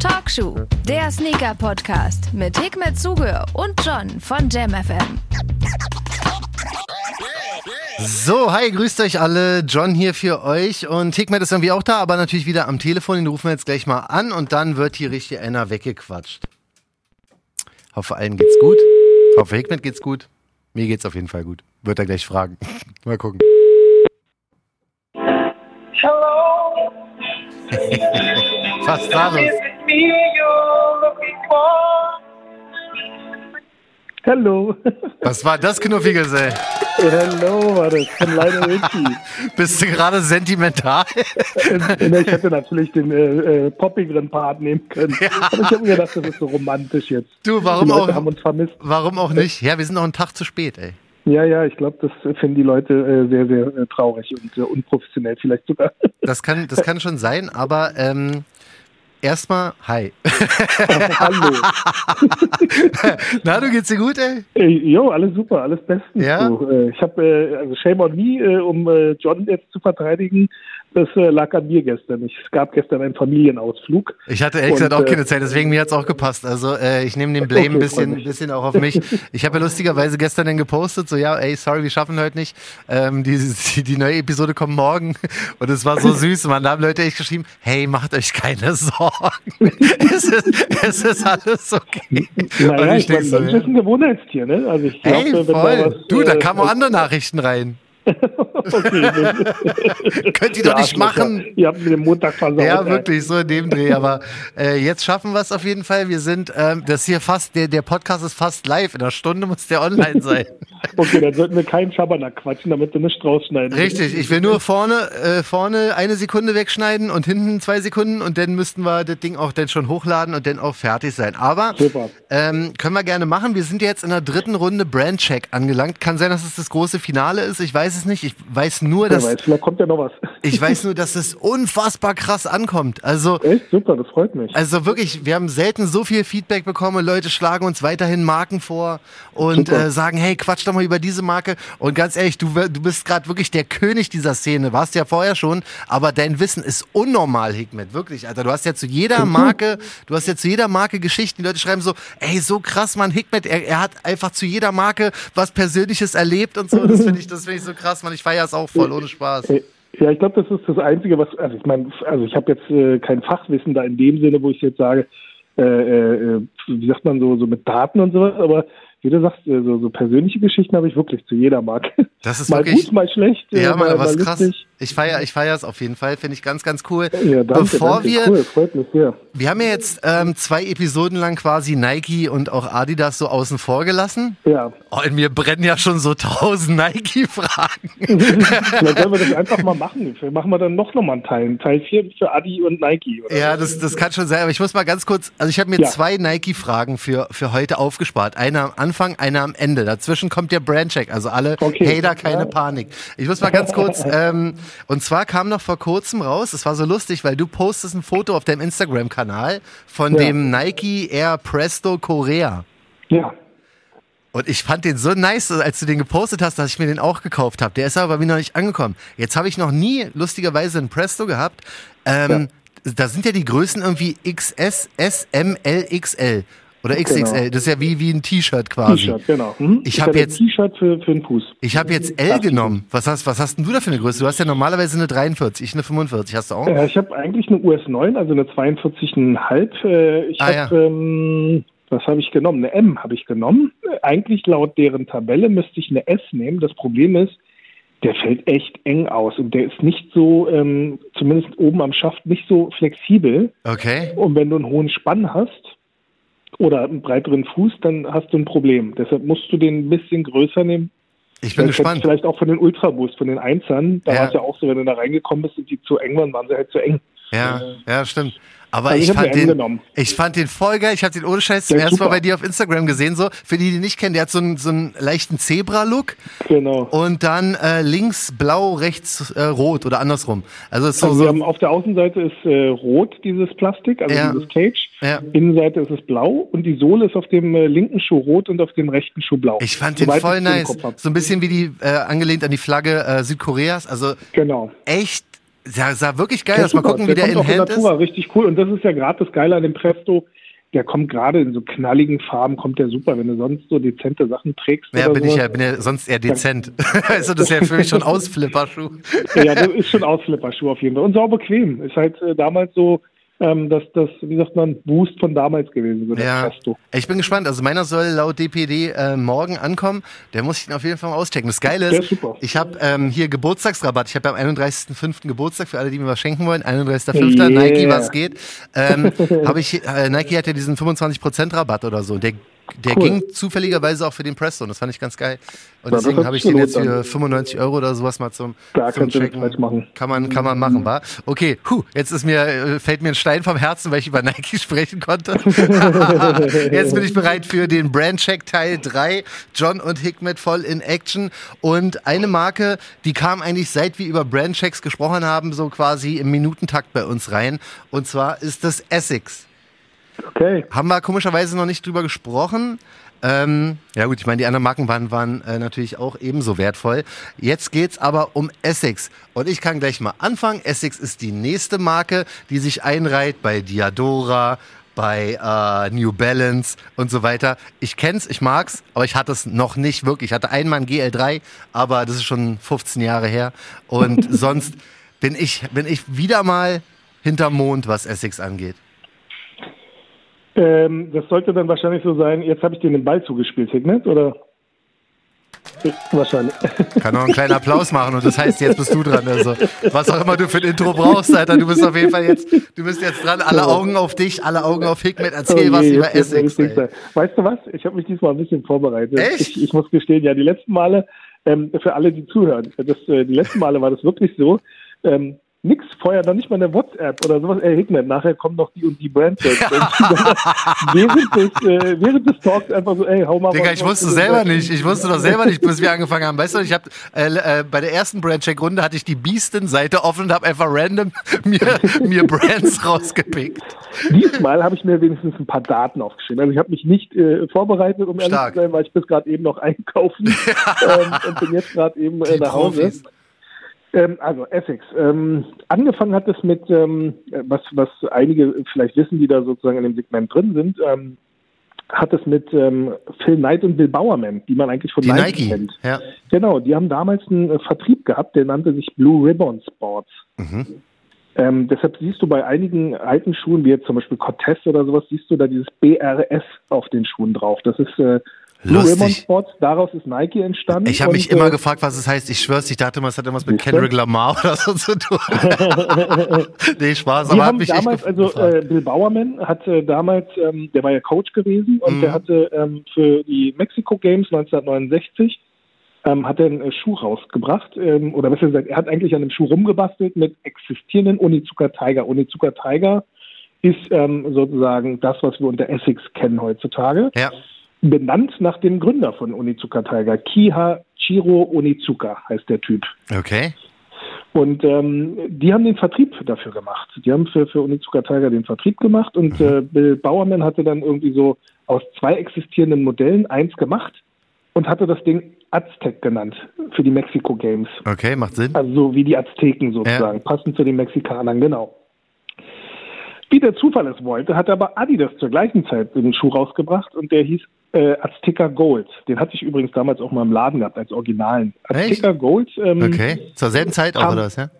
Talkshow, der Sneaker-Podcast mit Hikmet Zuge und John von JamFM. So, hi, grüßt euch alle. John hier für euch. Und Hikmet ist irgendwie auch da, aber natürlich wieder am Telefon. Den rufen wir jetzt gleich mal an und dann wird hier richtig einer weggequatscht. Hoffe, allen geht's gut. Hoffe, Hikmet geht's gut. Mir geht's auf jeden Fall gut. Wird er gleich fragen. mal gucken. Hello, Looking for? Hallo. Was war das, Knuffigesell? Hallo, war das von Lionel Richie. Bist du gerade sentimental? Äh, ich hätte natürlich den äh, äh, poppigeren Part nehmen können. Aber ich habe mir gedacht, das ist so romantisch jetzt. Du, warum die Leute auch- haben uns vermisst. Warum auch nicht? Ja, wir sind noch einen Tag zu spät, ey. Ja, ja, ich glaube, das finden die Leute äh, sehr, sehr äh, traurig und äh, unprofessionell vielleicht sogar. Das kann, das kann schon sein, aber ähm, erstmal, hi. Hallo. Na, du geht's dir gut, ey? Äh, jo, alles super, alles bestens. Ja? So, äh, ich habe, äh, also Shame on me, um John jetzt zu verteidigen, das äh, lag an mir gestern. Ich, es gab gestern einen Familienausflug. Ich hatte ehrlich gesagt auch äh, keine Zeit, deswegen mir hat's auch gepasst. Also äh, ich nehme den Blame ein Okay, bisschen, freut mich. bisschen auch auf mich. Ich habe ja lustigerweise gestern dann gepostet, so ja, ey, sorry, wir schaffen heute nicht. Ähm, die, die, die neue Episode kommt morgen. Und es war so süß. Man, da haben Leute echt geschrieben, hey, macht euch keine Sorgen. es, ist, es ist alles okay. Naja, ich denk meine, so, Mensch ja. ist ein Gewohnheitstier, ne? Also ich glaub, Hey, da voll. was, Du, da äh, kamen auch andere Nachrichten rein. Okay? Könnt ihr doch nicht machen. Ihr habt mir den Montag versaut. Ja, wirklich, so in dem Dreh. Aber äh, jetzt schaffen wir es auf jeden Fall. Wir sind, ähm, das hier fast, der, der Podcast ist fast live. In einer Stunde muss der online sein. Okay, dann sollten wir keinen Schabernack quatschen, damit wir nicht rausschneiden. Richtig, ich will nur vorne, äh, vorne eine Sekunde wegschneiden und hinten zwei Sekunden und dann müssten wir das Ding auch dann schon hochladen und dann auch fertig sein. Aber ähm, können wir gerne machen. Wir sind jetzt in der dritten Runde Brandcheck angelangt. Kann sein, dass es das große Finale ist. Ich weiß es nicht. Ich weiß nur, dass weiß, vielleicht kommt ja noch was. ich weiß nur, dass es unfassbar krass ankommt. Also Echt? Super, das freut mich. Also wirklich, wir haben selten so viel Feedback bekommen. Leute schlagen uns weiterhin Marken vor und äh, sagen, hey, quatsch doch mal über diese Marke. Und ganz ehrlich, du, du bist gerade wirklich der König dieser Szene. Warst ja vorher schon, aber dein Wissen ist unnormal, Hikmet. Wirklich, Alter. Du hast ja zu jeder Marke, du hast ja zu jeder Marke Geschichten. Die Leute schreiben so, ey, so krass, Mann, Hikmet, er, er hat einfach zu jeder Marke was Persönliches erlebt und so. Das finde ich, das finde ich so krass, Mann. Ich feiere es auch voll, ohne Spaß. Äh, Ja, ich glaube, das ist das Einzige, was, also ich meine, also ich habe jetzt äh, kein Fachwissen da in dem Sinne, wo ich jetzt sage, äh, äh, wie sagt man so, so mit Daten und sowas, aber wie du sagst, äh, so, so persönliche Geschichten habe ich wirklich zu jeder Marke. Das ist mal wirklich. gut, mal schlecht. äh, Ja, Mann, aber mal ist krass. lustig. Ich feiere ich feier es auf jeden Fall, finde ich ganz, ganz cool. Ja, danke, Bevor danke. wir, Cool, freut mich sehr. wir haben ja jetzt ähm, zwei Episoden lang quasi Nike und auch Adidas so außen vor gelassen. Ja, Oh, in mir brennen ja schon so tausend Nike-Fragen. vielleicht sollen wir das einfach mal machen. Vielleicht machen wir dann noch nochmal einen Teil. Teil 4 für Adi und Nike. Oder? Ja, das, das kann schon sein, aber ich muss mal ganz kurz, also ich habe mir Ja. zwei Nike-Fragen für, für heute aufgespart. Eine am Anfang, eine am Ende. Dazwischen kommt der Brandcheck, also alle Okay. Hater, keine Ja. Panik. Ich muss mal ganz kurz, ähm, und zwar kam noch vor kurzem raus, es war so lustig, weil du postest ein Foto auf deinem Instagram-Kanal von Ja. dem Nike Air Presto Korea. ja. Und ich fand den so nice, als du den gepostet hast, dass ich mir den auch gekauft habe. Der ist aber bei mir noch nicht angekommen. Jetzt habe ich noch nie lustigerweise einen Presto gehabt. Ähm, Da sind ja die Größen irgendwie XS, S, M, L, XL. Oder XXL. Das ist ja wie, wie ein T-Shirt quasi. T-Shirt, genau. Mhm. Ich Ist hab ja jetzt- ein T-Shirt für, für den Fuß. Ich habe jetzt L genommen. Was hast, was hast denn du da für eine Größe? Du hast ja normalerweise eine 43, ich eine 45. Hast du auch? Äh, ich habe eigentlich eine US 9, also eine 42,5. Äh, ich Ah, habe, ähm, was habe ich genommen? Eine M habe ich genommen. Eigentlich laut deren Tabelle müsste ich eine S nehmen. Das Problem ist, der fällt echt eng aus und der ist nicht so, ähm, zumindest oben am Schaft, nicht so flexibel. Okay. Und wenn du einen hohen Spann hast oder einen breiteren Fuß, dann hast du ein Problem. Deshalb musst du den ein bisschen größer nehmen. Ich bin du gespannt. Vielleicht auch von den Ultraboost, von den Einzern. Da Ja. war es ja auch so, wenn du da reingekommen bist und die zu eng waren, waren sie halt zu eng. Ja, ja, stimmt. Aber Also ich ich, fand den, ich fand den voll geil. Ich habe den ohne Scheiß zum ersten Mal bei dir auf Instagram gesehen. So für die, die nicht kennen, der hat so einen, so einen leichten Zebra-Look Genau. und dann äh, links blau, rechts äh, rot oder andersrum. Also ist so, Also wir so haben auf der Außenseite ist äh, rot dieses Plastik, also Ja. dieses Cage. Ja. Innenseite ist es blau und die Sohle ist auf dem äh, linken Schuh rot und auf dem rechten Schuh blau. ich fand den Soweit voll nice. So ein bisschen wie die äh, angelehnt an die Flagge äh, Südkoreas. Also Genau. echt sah, sah wirklich geil Der aus. Mal ist gucken, wie der kommt in Hand ist. Natura, richtig cool. Und das ist ja gerade das Geile an dem Presto. Der kommt gerade in so knalligen Farben, kommt der super. Wenn du sonst so dezente Sachen trägst. Ja, bin ich sowas. ja, bin ja sonst eher dezent. also das ist ja für mich schon Ausflipperschuh. Ja, das ist schon Ausflipperschuh auf jeden Fall. Und sau bequem. Ist halt äh, damals so, ähm, dass das, wie sagt man, Boost von damals gewesen, der Ja, ich bin gespannt. Also meiner soll laut DPD äh, morgen ankommen. Der muss ich ihn auf jeden Fall mal auschecken. Das Geile ist, ich habe ähm, hier Geburtstagsrabatt. Ich habe ja am 31.05. Geburtstag für alle, die mir was schenken wollen. 31.05. Yeah. Nike, was geht. Ähm, ich, äh, Nike hat ja diesen 25% Rabatt oder so. Der, der Cool. ging zufälligerweise auch für den Presto. Und das fand ich ganz geil. Und das deswegen habe ich den jetzt für 95 Euro oder sowas mal zum, Da zum falsch machen. Kann man, kann man machen, wa? Okay, huh, jetzt ist mir, äh, fällt mir ein Stein vom Herzen, weil ich über Nike sprechen konnte. jetzt bin ich bereit für den Brandcheck Teil 3. John und Hickmet voll in Action. Und eine Marke, die kam eigentlich seit wir über Brandchecks gesprochen haben, so quasi im Minutentakt bei uns rein. Und zwar ist das Essex. Okay. Haben wir komischerweise noch nicht drüber gesprochen. Ähm, ja gut, ich meine, die anderen Marken waren, waren äh, natürlich auch ebenso wertvoll. Jetzt geht's aber um Essex. Und ich kann gleich mal anfangen. Essex ist die nächste Marke, die sich einreiht bei Diadora, bei äh, New Balance und so weiter. Ich kenn's, ich mag's, aber ich hatte es noch nicht wirklich. Ich hatte einmal ein GL3, aber das ist schon 15 Jahre her. Und sonst bin ich, bin ich wieder mal hinterm Mond, was Essex angeht. Ähm, das sollte dann wahrscheinlich so sein, jetzt habe ich dir den Ball zugespielt, Hignet, oder? Wahrscheinlich. Kann noch einen kleinen Applaus machen und das heißt, jetzt bist du dran. Also, was auch immer du für ein Intro brauchst, Alter, du bist auf jeden Fall jetzt, du bist jetzt dran. Alle Augen auf dich, alle Augen auf Hikmet. Erzähl Oh was je, über jetzt Essex. Weißt du was? Ich habe mich diesmal ein bisschen vorbereitet. Echt? Ich, ich muss gestehen, ja, die letzten Male, ähm, für alle, die zuhören, das, äh, die letzten Male war das wirklich so, ähm, nix, vorher noch nicht mal eine WhatsApp oder sowas. Ey, Hignet, nachher kommen noch die und die. Und während, des, äh, während des Talks einfach so, ey, hau mal Digga, ich wusste selber nicht. Ich wusste doch selber nicht, bis wir angefangen haben. Weißt du, ich habe äh, äh, bei der ersten Brandcheck-Runde hatte ich die Beasten-Seite offen und habe einfach random mir, mir Brands rausgepickt. Diesmal habe ich mir wenigstens ein paar Daten aufgeschrieben. Also ich habe mich nicht äh, vorbereitet, um ehrlich Stark. zu sein, weil ich bis gerade eben noch einkaufen ähm, und bin jetzt gerade eben äh, nach Hause. Profis. Ähm, also Essex. Ähm, angefangen hat es mit, ähm, was, was einige vielleicht wissen, die da sozusagen in dem Segment drin sind, ähm, hat es mit ähm, Phil Knight und Bill Bowerman, die man eigentlich von Die Nike, Nike. kennt. Ja. Genau, die haben damals einen äh, Vertrieb gehabt, der nannte sich Blue Ribbon Sports. Mhm. Ähm, deshalb siehst du bei einigen alten Schuhen, wie jetzt zum Beispiel Cortez oder sowas, siehst du da dieses BRS auf den Schuhen drauf. Das ist äh, Blue Lustig. Ribbon Sports, daraus ist Nike entstanden. Ich habe mich immer äh, gefragt, was es heißt. Ich schwör's, ich dachte immer, es hat irgendwas mit? Kendrick Lamar oder so zu tun. nee, Spaß, Die aber hat haben mich echt damals, also gefragt. äh, Bill Bowerman hat äh, damals, ähm, der war ja Coach gewesen und Mhm. der hatte ähm, für die Mexico Games 1969 ähm, hat er einen äh, Schuh rausgebracht ähm, oder besser gesagt, er hat eigentlich an einem Schuh rumgebastelt mit existierenden Onizuka Tiger. Onizuka Tiger ist ähm, sozusagen das, was wir unter Essex kennen heutzutage, ja. Benannt nach dem Gründer von Onizuka Tiger, Kiha Chiro Onizuka heißt der Typ. Okay. Und ähm, die haben den Vertrieb dafür gemacht. Die haben für, für Onizuka Tiger den Vertrieb gemacht und äh, Bill Bowerman hatte dann irgendwie so aus zwei existierenden Modellen eins gemacht und hatte das Ding Aztec genannt für die Mexiko Games. Okay, macht Sinn. Also so wie die Azteken sozusagen, passend zu den Mexikanern, genau. Wie der Zufall es wollte, hat aber Adidas zur gleichen Zeit einen Schuh rausgebracht und der hieß äh, Azteca Gold. Den hatte ich übrigens damals auch mal im Laden gehabt als Originalen. Echt? Azteca Gold. Ähm, Okay. Zur selben Zeit auch, Kam- oder was, ja?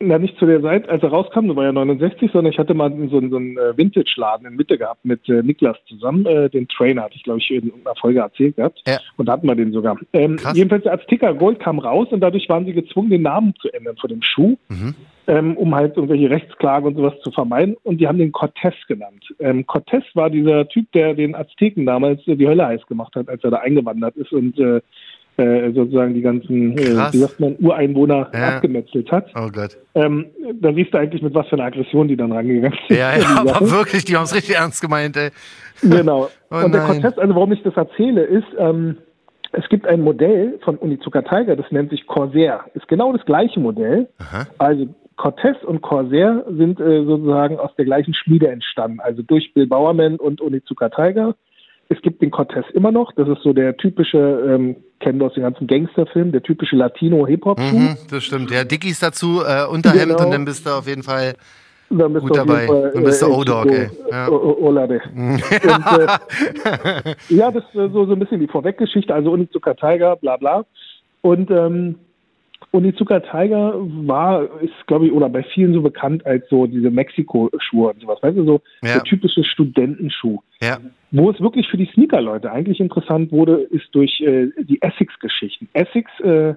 Na, nicht zu der Zeit, als er rauskam, das war ja 69, sondern ich hatte mal so, einen- so einen äh, Vintage-Laden in Mitte gehabt mit äh, Niklas zusammen. Äh, den Trainer hatte ich, glaube ich, in irgendeiner Folge erzählt gehabt. Ja. Und da hatten wir den sogar. Ähm, jedenfalls der Azteca Gold kam raus und dadurch waren sie gezwungen, den Namen zu ändern von dem Schuh, Mhm. ähm, um halt irgendwelche Rechtsklagen und sowas zu vermeiden. Und die haben den Cortez genannt. Ähm, Cortez war dieser Typ, der den Azteken damals äh, die Hölle heiß gemacht hat, als er da eingewandert ist und äh, sozusagen die ganzen, äh, Krass. wie sagt man, Ureinwohner Ja. abgemetzelt hat. Oh Gott. Ähm, da siehst du eigentlich, mit was für einer Aggression die dann rangegangen sind. Ja, ja, aber wirklich, die haben es richtig ernst gemeint, ey. Genau. Oh und der nein. Cortez, also warum ich das erzähle, ist, ähm, es gibt ein Modell von Unizuka Tiger, das nennt sich Corsair. Ist genau das gleiche Modell. Aha. Also Cortez und Corsair sind äh, sozusagen aus der gleichen Schmiede entstanden. Also durch Bill Bowerman und Unizuka Tiger. Es gibt den Cortez immer noch. Das ist so der typische, ähm, kennen wir aus den ganzen Gangsterfilmen, der typische Latino-Hip-Hop-Schuh. Mhm, das stimmt. Ja, Dickies dazu, äh, Unterhemd Genau. und dann bist du auf jeden Fall. Dann bist Gut du dabei. Fall, Dann bist du äh, O-Dog, ey. Ja. Olade. Und, äh, ja, das ist so, so ein bisschen die Vorweggeschichte, also Unizuka Tiger, bla bla. Und ähm, Unizuka Tiger war, ist glaube ich, oder bei vielen so bekannt als so diese Mexiko-Schuhe und sowas. Weißt du, so Ja. der typische Studentenschuh. Ja. Wo es wirklich für die Sneaker-Leute eigentlich interessant wurde, ist durch äh, die Essex-Geschichten. Essex äh,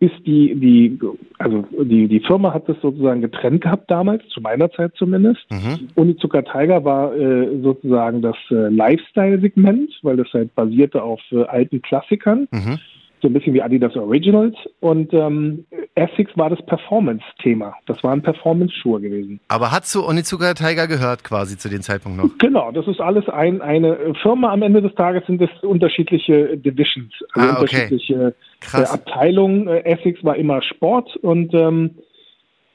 ist die, die, also die, die Firma hat das sozusagen getrennt gehabt damals, zu meiner Zeit zumindest. Mhm. Unizuka Tiger war äh, sozusagen das äh, Lifestyle-Segment, weil das halt basierte auf äh, alten Klassikern, Mhm. So ein bisschen wie Adidas Originals. Und ähm, Essex war das Performance-Thema. Das waren Performance-Schuhe gewesen. Aber hat zu Onizuka Tiger gehört quasi zu dem Zeitpunkt noch? Genau, das ist alles ein, eine Firma. Am Ende des Tages sind es unterschiedliche Divisions, also Ah, okay. unterschiedliche Krass. äh, Abteilungen. Äh, Essex war immer Sport und ähm,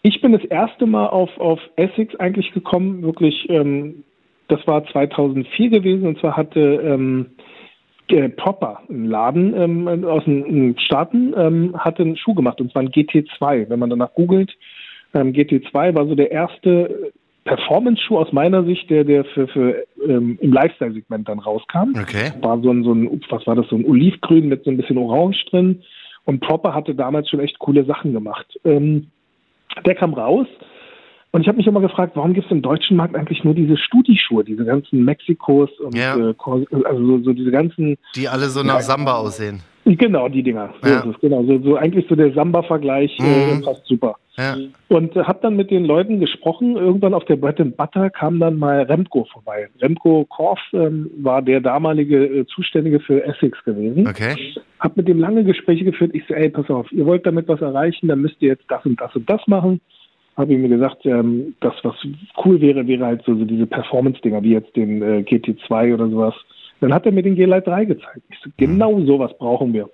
ich bin das erste Mal auf, auf Essex eigentlich gekommen, wirklich, ähm, das war 2004 gewesen und zwar hatte ähm, äh, Proper, ein Laden ähm, aus den Staaten, ähm, hatte einen Schuh gemacht und zwar ein GT2. Wenn man danach googelt, ähm, GT2 war so der erste Performance-Schuh aus meiner Sicht, der, der für, für ähm, im Lifestyle-Segment dann rauskam. Okay. War so ein, so ein, was war das, so ein Olivgrün mit so ein bisschen Orange drin. Und Proper hatte damals schon echt coole Sachen gemacht. Ähm, der kam raus und ich habe mich immer gefragt, warum gibt es im deutschen Markt eigentlich nur diese Studi-Schuhe, diese ganzen Mexikos und Ja. äh, also so, so diese ganzen Die alle so nach Samba aussehen. Genau, die Dinger. So Ja. ist es, genau. So, so eigentlich so der Samba-Vergleich äh, Mhm. passt super. Ja. Und äh, habe dann mit den Leuten gesprochen. Irgendwann auf der Bread and Butter kam dann mal Remco vorbei. Remco Korf ähm, war der damalige äh, Zuständige für Essex gewesen. Okay. Hab mit dem lange Gespräche geführt. Ich so, ey, pass auf, ihr wollt damit was erreichen, dann müsst ihr jetzt das und das und das machen. Habe ihm gesagt, ähm, das, was cool wäre, wäre halt so, so diese Performance-Dinger, wie jetzt den äh, GT2 oder sowas. Dann hat er mir den G-Lite 3 gezeigt. Ich so, genau sowas brauchen wir.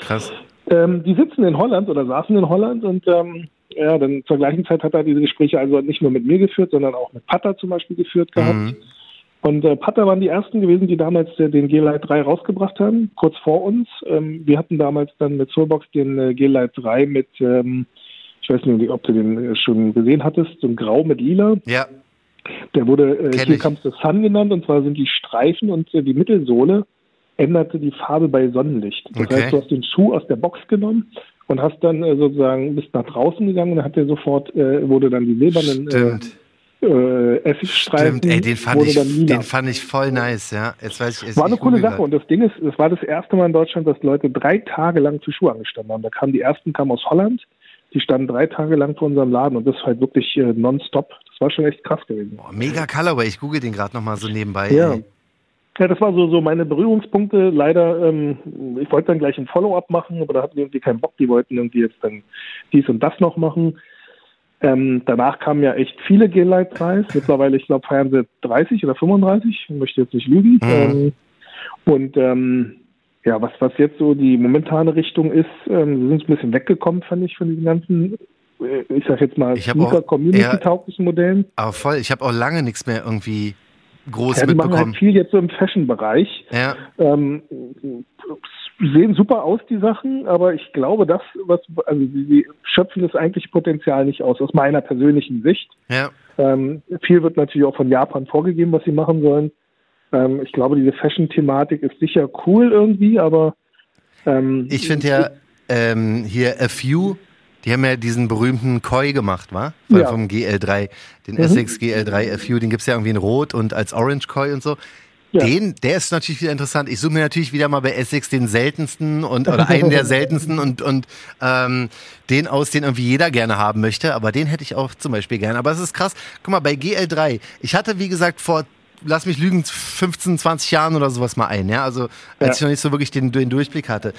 Krass. Ähm, die sitzen in Holland oder saßen in Holland und ähm, ja, dann zur gleichen Zeit hat er diese Gespräche also nicht nur mit mir geführt, sondern auch mit Pata zum Beispiel geführt gehabt. Mhm. Und äh, Pata waren die ersten gewesen, die damals äh, den G-Lite 3 rausgebracht haben, kurz vor uns. Ähm, wir hatten damals dann mit Soulbox den äh, G-Lite 3 mit, ähm, ich weiß nicht, ob du den äh, schon gesehen hattest, so ein Grau mit Lila. Ja. Der wurde äh, Kenn Here ich. Comes the Sun genannt und zwar sind die Streifen und äh, die Mittelsohle änderte die Farbe bei Sonnenlicht. Das Okay. heißt, du hast den Schuh aus der Box genommen und hast dann äh, sozusagen bist nach draußen gegangen und dann hat der sofort äh, wurde dann die silbernen Stimmt. äh, äh, Essigstreifen Stimmt, ey, den fand, ich, den fand ich voll nice, ja. Jetzt weiß ich, jetzt war eine coole Sache und das Ding ist, es war das erste Mal in Deutschland, dass Leute drei Tage lang zu Schuhe angestanden haben. Da kamen die ersten kamen aus Holland, die standen drei Tage lang vor unserem Laden und das halt wirklich äh, nonstop. Das war schon echt krass gewesen. Boah, mega Colorway, ich google den gerade nochmal so nebenbei. Ja. ey. Ja, das war so, so meine Berührungspunkte. Leider, ähm, ich wollte dann gleich ein Follow-up machen, aber da hatten die irgendwie keinen Bock. Die wollten irgendwie jetzt dann dies und das noch machen. Ähm, danach kamen ja echt viele G-Light 3s. Mittlerweile, ich glaube, feiern sie 30 oder 35. Ich möchte jetzt nicht lügen. Ähm, und ähm, ja, was, was jetzt so die momentane Richtung ist, ähm, sie sind ein bisschen weggekommen, fand ich, von diesen ganzen, äh, ich sag jetzt mal, Sneaker-Community-tauglichen Modellen. Aber voll, ich habe auch lange nichts mehr irgendwie groß Ja, die machen mitbekommen. halt viel jetzt so im Fashion-Bereich. Ja, Ähm, sehen super aus, die Sachen, aber ich glaube, das, was, also sie, sie schöpfen das eigentliche Potenzial nicht aus, aus meiner persönlichen Sicht. ja. Ähm, viel wird natürlich auch von Japan vorgegeben, was sie machen sollen. Ähm, ich glaube, diese Fashion-Thematik ist sicher cool irgendwie, aber ähm, Ich finde ja ähm, hier A Few, die haben ja diesen berühmten Koi gemacht, wa? Von, Ja. Vom GL3, den Mhm. Essex GL3 A Few, den gibt's ja irgendwie in Rot und als Orange Koi und so. Ja. Den, der ist natürlich wieder interessant. Ich suche mir natürlich wieder mal bei Essex den seltensten und oder einen der seltensten und, und ähm, den aus, den irgendwie jeder gerne haben möchte. Aber den hätte ich auch zum Beispiel gerne. Aber es ist krass. Guck mal, bei GL3, ich hatte, wie gesagt, vor, lass mich lügen, 15, 20 Jahren oder sowas mal ein, ja. Also als Ja. ich noch nicht so wirklich den, den Durchblick hatte.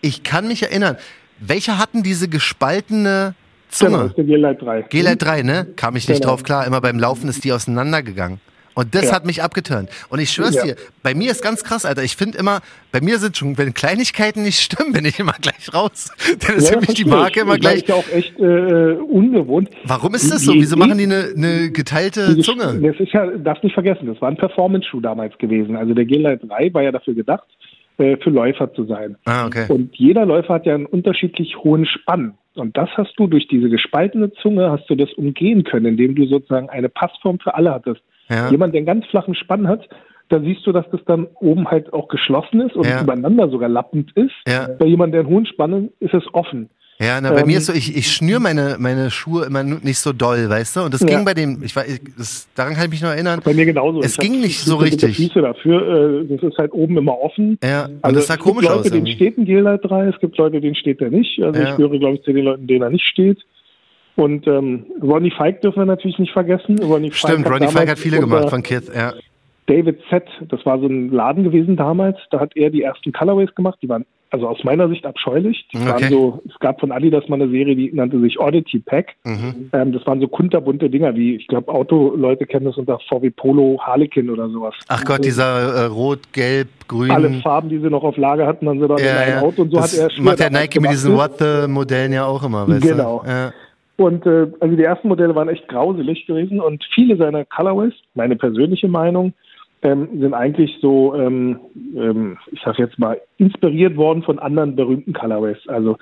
Ich kann mich erinnern, welche hatten diese gespaltene genau, Zunge? ist der G-Lite 3. G-Lite 3, ne? Kam ich nicht Genau. drauf klar. Immer beim Laufen ist die auseinandergegangen. Und das Ja. hat mich abgeturnt. Und ich schwör's Ja. dir, bei mir ist ganz krass, Alter. Ich finde immer, bei mir sind schon, wenn Kleinigkeiten nicht stimmen, bin ich immer gleich raus. Dann ist Ja, für mich die Marke ich. immer Das gleich. ist ja auch echt äh, ungewohnt. Warum ist das so? Wieso machen die eine, eine geteilte Die- Zunge? Das ist ja, darfst nicht vergessen, das war ein Performance-Schuh damals gewesen. Also der G-Lite 3 war ja dafür gedacht, äh, für Läufer zu sein. Ah, okay. Und jeder Läufer hat ja einen unterschiedlich hohen Spann. Und das hast du durch diese gespaltene Zunge, hast du das umgehen können, indem du sozusagen eine Passform für alle hattest. Ja. Jemand, der einen ganz flachen Spann hat, da siehst du, dass das dann oben halt auch geschlossen ist und Ja. übereinander sogar lappend ist. Ja. Bei jemandem, der einen hohen Spann hat, ist es offen. Ja, na, bei Ähm, mir ist so, ich, ich schnür meine, meine Schuhe immer nicht so doll, weißt du? Und das Ja. ging bei dem, ich weiß, ich- das, daran kann ich mich noch erinnern. Bei mir genauso. Es Ich ging hab nicht so richtig. Füße dafür. Äh, das ist halt oben immer offen. Ja, und Also das sah es gibt komisch Leute, aus. denen steht ein G-Lite 3, es gibt Leute, denen steht der nicht. Also Ja. ich gehöre, glaube ich, zu den Leuten, denen er nicht steht. Und ähm, Ronnie Fike dürfen wir natürlich nicht vergessen. Ronnie Stimmt, hat Ronnie Fike hat viele gemacht von Kith, ja. David Z, das war so ein Laden gewesen damals, da hat er die ersten Colorways gemacht, die waren also aus meiner Sicht abscheulich. Die Okay. waren so, es gab von Adidas mal eine Serie, die nannte sich Oddity Pack. Mhm. Ähm, das waren so kunterbunte Dinger, wie ich glaube Autoleute kennen das unter VW Polo Harlequin oder sowas. Ach Gott, dieser äh, Rot, Gelb, Grün. alle Farben, die sie noch auf Lager hatten, dann sie in ja, ein ja. Auto und so das hat er macht der Nike mit diesen. What the Modellen ja auch immer, weißt Genau. du? Ja. Und äh, also die ersten Modelle waren echt grauselig gewesen und viele seiner Colorways, meine persönliche Meinung, ähm, sind eigentlich so, ähm, ähm, ich sag jetzt mal, inspiriert worden von anderen berühmten Colorways. Also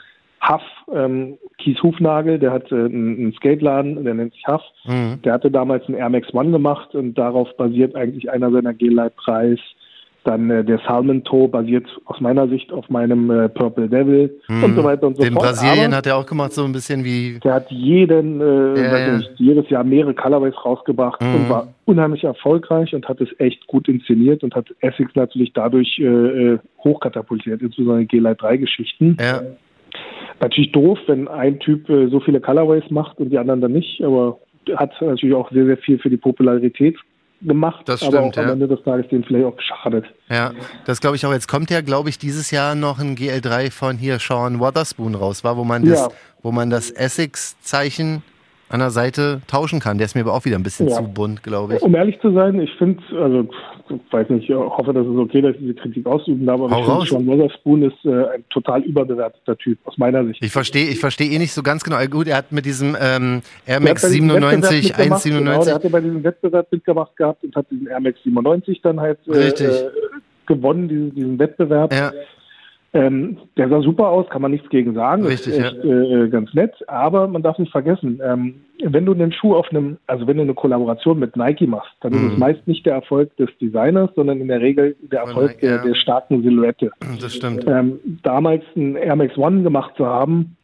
Huff, ähm, Kies Hufnagel, der hat äh, einen Skateladen, der nennt sich Huff. Mhm. Der hatte damals einen Air Max One gemacht und darauf basiert eigentlich einer seiner G-Lite Preis. Dann äh, der Salmon Toe basiert aus meiner Sicht auf meinem äh, Purple Devil und so weiter und so Den fort. Mhm. Brasilien Aber- hat er auch gemacht, so ein bisschen wie. der hat jeden, äh, Ja, ja. jedes Jahr mehrere Colorways rausgebracht Mhm. und war unheimlich erfolgreich und hat es echt gut inszeniert und hat Essex natürlich dadurch äh, äh, hochkatapultiert, insbesondere G-Lite 3 Geschichten. Ja, Natürlich doof, wenn ein Typ äh, so viele Colorways macht und die anderen dann nicht, aber hat natürlich auch sehr, sehr viel für die Popularität gemacht, Das aber stimmt, auch am ja. Ende des Tages denen vielleicht auch geschadet. ja. Das glaube ich auch. Jetzt kommt ja, glaube ich, dieses Jahr noch ein GL3 von hier Sean Waterspoon raus, war, wo man das, Ja. wo man das Essex-Zeichen an der Seite tauschen kann. Der ist mir aber auch wieder ein bisschen Ja. zu bunt, glaube ich. Um ehrlich zu sein, ich finde, also weiß nicht, ich hoffe, dass es okay, dass ich diese Kritik ausüben darf, aber Hau. Sean Wotherspoon ist äh, ein total überbewerteter Typ, aus meiner Sicht. Ich verstehe ich verstehe eh nicht so ganz genau. Gut, er hat mit diesem ähm, Air Max hat bei diesem Wettbewerb 97, mitgemacht, Genau, der 197. hatte bei diesem Wettbewerb mitgemacht gehabt und hat diesen Air Max 97 dann halt äh, Richtig. äh, gewonnen, diesen, diesen Wettbewerb. Ja, Ähm, der sah super aus, kann man nichts gegen sagen. Richtig, ist echt, äh, ganz nett. Aber man darf nicht vergessen, ähm, wenn du einen Schuh auf einem, also wenn du eine Kollaboration mit Nike machst, dann ist es meist nicht der Erfolg des Designers, sondern in der Regel der Mhm. Erfolg Nike, der, ja. der starken Silhouette. das stimmt. Ähm, damals einen Air Max One gemacht zu haben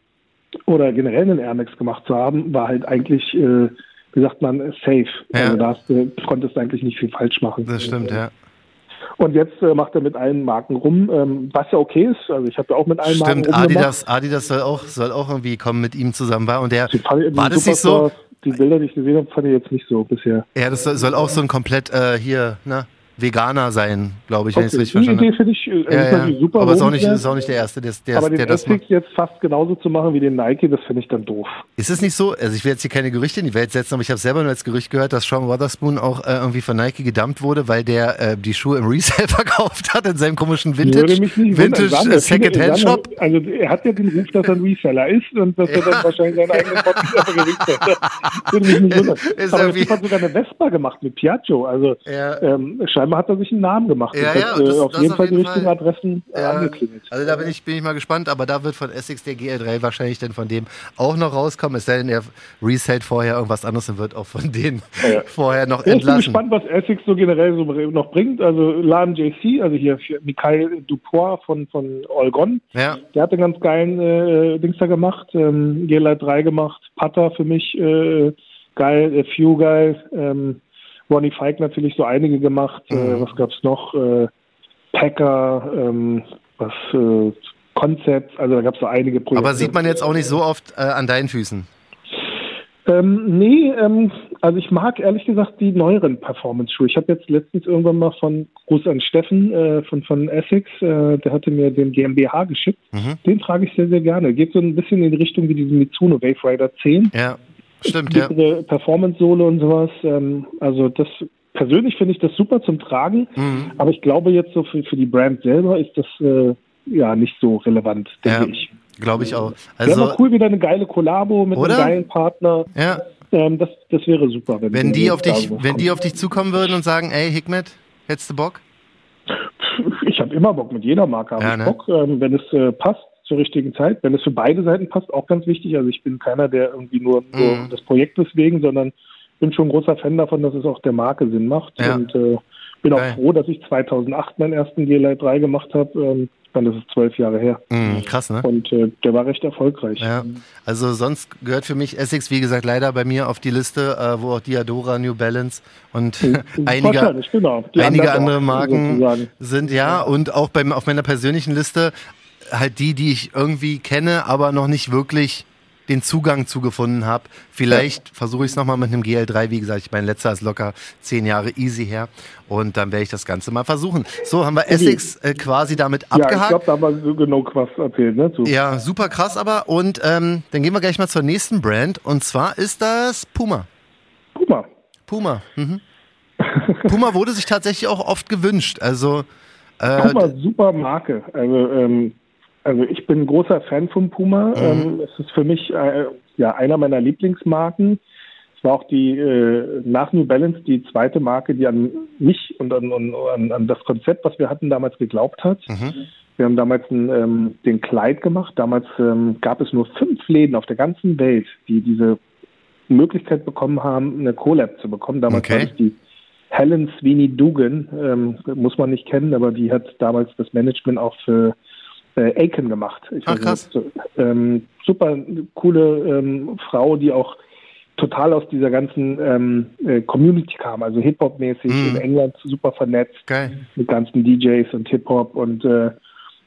oder generell einen Air Max gemacht zu haben, war halt eigentlich, äh, wie sagt man, safe. Ja. Also da hast du, konntest du eigentlich nicht viel falsch machen. Das stimmt, ja. Und jetzt äh, macht er mit allen Marken rum, ähm, was ja okay ist. Also ich habe ja auch mit allen Stimmt, Marken rumgemacht. Adidas, Adidas soll auch, soll auch irgendwie kommen mit ihm zusammen. War, und der, war das nicht so? Die Bilder, die ich gesehen habe, fand ich jetzt nicht so bisher. Ja, das soll, soll auch so ein komplett äh, hier, ne, Veganer sein, glaube ich, wenn ich es Okay, richtig die verstanden Idee habe. finde ich, äh, ist Ja, ja. super. Aber ist auch, nicht, lobenswert. ist auch nicht der Erste, der, der, aber den der das macht. Jetzt fast genauso zu machen wie den Nike, das finde ich dann doof. Ist es nicht so, also ich will jetzt hier keine Gerüchte in die Welt setzen, aber ich habe selber nur als Gerücht gehört, dass Sean Wotherspoon auch äh, irgendwie von Nike gedumpt wurde, weil der äh, die Schuhe im Resale verkauft hat in seinem komischen Vintage, wundern. Vintage Sagen äh, Second-Hand sagen Shop. Also er hat ja den Ruf, dass er ein Reseller ist und dass er dann wahrscheinlich seine eigenen Botten verrichtet. Würde mich nicht wundern. Ist Aber Typ hat sogar eine Vespa gemacht mit Piaggio. Also Ja. ähm, scheinbar hat er sich einen Namen gemacht. Ja, und ja, hat äh, das- auf das jeden Fall die richtigen. Adressen äh, Ja, angeklingelt. also da bin ich, bin ich mal gespannt, aber da wird von Essex der GL3 wahrscheinlich dann von dem auch noch rauskommen. Es sei denn, er resellt vorher irgendwas anderes und wird auch von denen Ja. vorher noch Ja, ich bin entlassen. gespannt, was Essex so generell so noch bringt. Also Laden JC, also hier für Mikhail Dupois von, von Olgon, Ja, der hat einen ganz geilen äh, Dings da gemacht, ähm, G-Lite 3 gemacht, Putter für mich äh, geil, äh, Few geil, ähm, Ronnie Fike natürlich so einige gemacht, Mhm. äh, was gab's noch, äh, Packer, ähm, was, äh, Concepts, also da gab's so einige Projekte. aber sieht man jetzt auch nicht so oft äh, an deinen Füßen. Ähm, nee, ähm, also ich mag ehrlich gesagt die neueren Performance-Schuhe. Ich habe jetzt letztens irgendwann mal von Gruß an Steffen äh, von, von Essex, äh, der hatte mir den GmbH geschickt. Mhm. Den trage ich sehr, sehr gerne. Geht so ein bisschen in die Richtung wie diesen Mitsuno Wave Rider 10. Ja, stimmt, ja. Performance-Sohle und sowas. Ähm, also das persönlich finde ich das super zum Tragen, Mhm. aber ich glaube jetzt so für, für die Brand selber ist das äh, ja nicht so relevant, denke Ja, ich. glaube ich auch. Wäre Also, mal cool, wieder eine geile Kollabo mit Oder? einem geilen Partner. ja, Ähm, das, das wäre super. Wenn, wenn die auf dich, wenn die auf dich zukommen würden und sagen, ey, Hikmet, hättest du Bock? Ich habe immer Bock, mit jeder Marke habe Ja, ne? Bock, ähm, wenn es äh, passt zur richtigen Zeit, wenn es für beide Seiten passt, auch ganz wichtig. Also ich bin keiner, der irgendwie nur, nur Mhm. des Projektes wegen, sondern bin schon ein großer Fan davon, dass es auch der Marke Sinn macht. Ja. Und äh, bin auch Geil. froh, dass ich 2008 meinen ersten G-Lite 3 gemacht habe. Ähm, dann ist es zwölf Jahre her. Mhm, krass, ne? Und äh, der war recht erfolgreich. Ja, also sonst gehört für mich Essex, wie gesagt, leider bei mir auf die Liste, äh, wo auch Diadora, New Balance und einige, Wahrscheinlich, genau. Die einige andere Marken sind, ja, und auch beim, auf meiner persönlichen Liste halt die, die ich irgendwie kenne, aber noch nicht wirklich den Zugang zugefunden habe. Vielleicht versuche ich es nochmal mit einem GL3, wie gesagt, ich mein letzter ist locker zehn Jahre easy her und dann werde ich das Ganze mal versuchen. So, haben wir Essex äh, quasi damit Ja, ich abgehakt. glaube, da haben wir so genug was erzählt. Ne, zu. Ja, super krass aber. Und ähm, dann gehen wir gleich mal zur nächsten Brand. Und zwar ist das Puma. Mal. Puma. Mhm. Puma wurde sich tatsächlich auch oft gewünscht. Also, äh, Puma, super Marke. Also, ähm, also ich bin ein großer Fan von Puma. Mhm. Ähm, es ist für mich äh, ja einer meiner Lieblingsmarken. Es war auch die äh, nach New Balance die zweite Marke, die an mich und an, an, an das Konzept, was wir hatten, damals geglaubt hat. Mhm. Wir haben damals einen, ähm, den Kleid gemacht. Damals ähm, gab es nur fünf Läden auf der ganzen Welt, die diese Möglichkeit bekommen haben, eine Collab zu bekommen. Damals Okay. war das die Helen Sweeney Dugan, ähm, muss man nicht kennen, aber die hat damals das Management auch für äh, Aiken gemacht. Ich Ach, nicht, krass. so- ähm, super coole ähm, Frau, die auch total aus dieser ganzen ähm, äh, Community kam, also Hip-Hop-mäßig Mhm. in England super vernetzt geil. mit ganzen DJs und Hip-Hop und äh,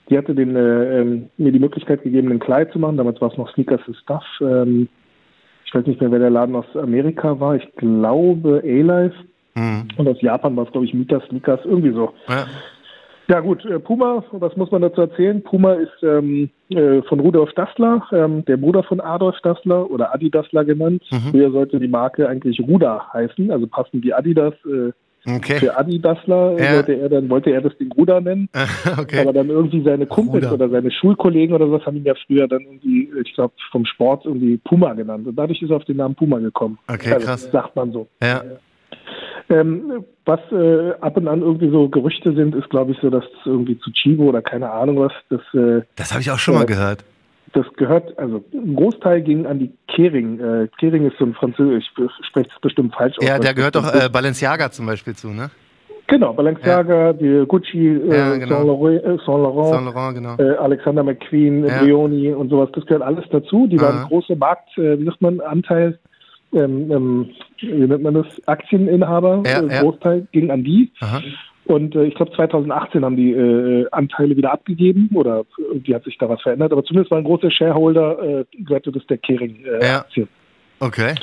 die hatte den, äh, ähm, mir die Möglichkeit gegeben, ein Kleid zu machen. Damals war es noch Sneakers and Stuff. Ähm, ich weiß nicht mehr, wer der Laden aus Amerika war. Ich glaube A-Life. Mhm. Und aus Japan war es, glaube ich, Mika Sneakers, irgendwie so. Ja. Ja gut, äh, Puma, was muss man dazu erzählen? Puma ist ähm, äh, von Rudolf Dassler, ähm, der Bruder von Adolf Dassler oder Adi Dassler genannt. Mhm. Früher sollte die Marke eigentlich Ruda heißen, also passend wie Adidas. Äh, Okay. für Adi Dassler Ja. wollte er dann wollte er das Ding Ruda nennen. okay. Aber dann irgendwie seine Kumpels Ruder. oder seine Schulkollegen oder sowas haben ihn ja früher dann irgendwie, ich glaube, vom Sport irgendwie Puma genannt. Und dadurch ist er auf den Namen Puma gekommen. Okay, also, krass. Sagt man so. Ja. Ähm, was äh, ab und an irgendwie so Gerüchte sind, ist, glaube ich, so, dass irgendwie zu Chivo oder keine Ahnung was, das, äh, Das habe ich auch schon mal Ja. gehört. das gehört, also ein Großteil ging an die Kering. Äh, Kering ist so ein Französisch, ich spreche es bestimmt falsch aus. Ja, weil der gehört doch äh, Balenciaga zum Beispiel zu, ne? Genau, Balenciaga, die Gucci, äh, Ja, genau. Saint Laurent, äh, Saint Laurent Saint Laurent, genau. äh, Alexander McQueen, Ja. Brioni und sowas, das gehört alles dazu. Die Aha. waren große Markt, äh, wie sagt man, Anteil, ähm, ähm, wie nennt man das, Aktieninhaber, Ja, äh, ja. Großteil ging an die. Aha. Und äh, ich glaube 2018 haben die äh, Anteile wieder abgegeben oder irgendwie hat sich da was verändert, aber zumindest war ein großer Shareholder, äh, gehörte das der Kering äh, Ja. Okay.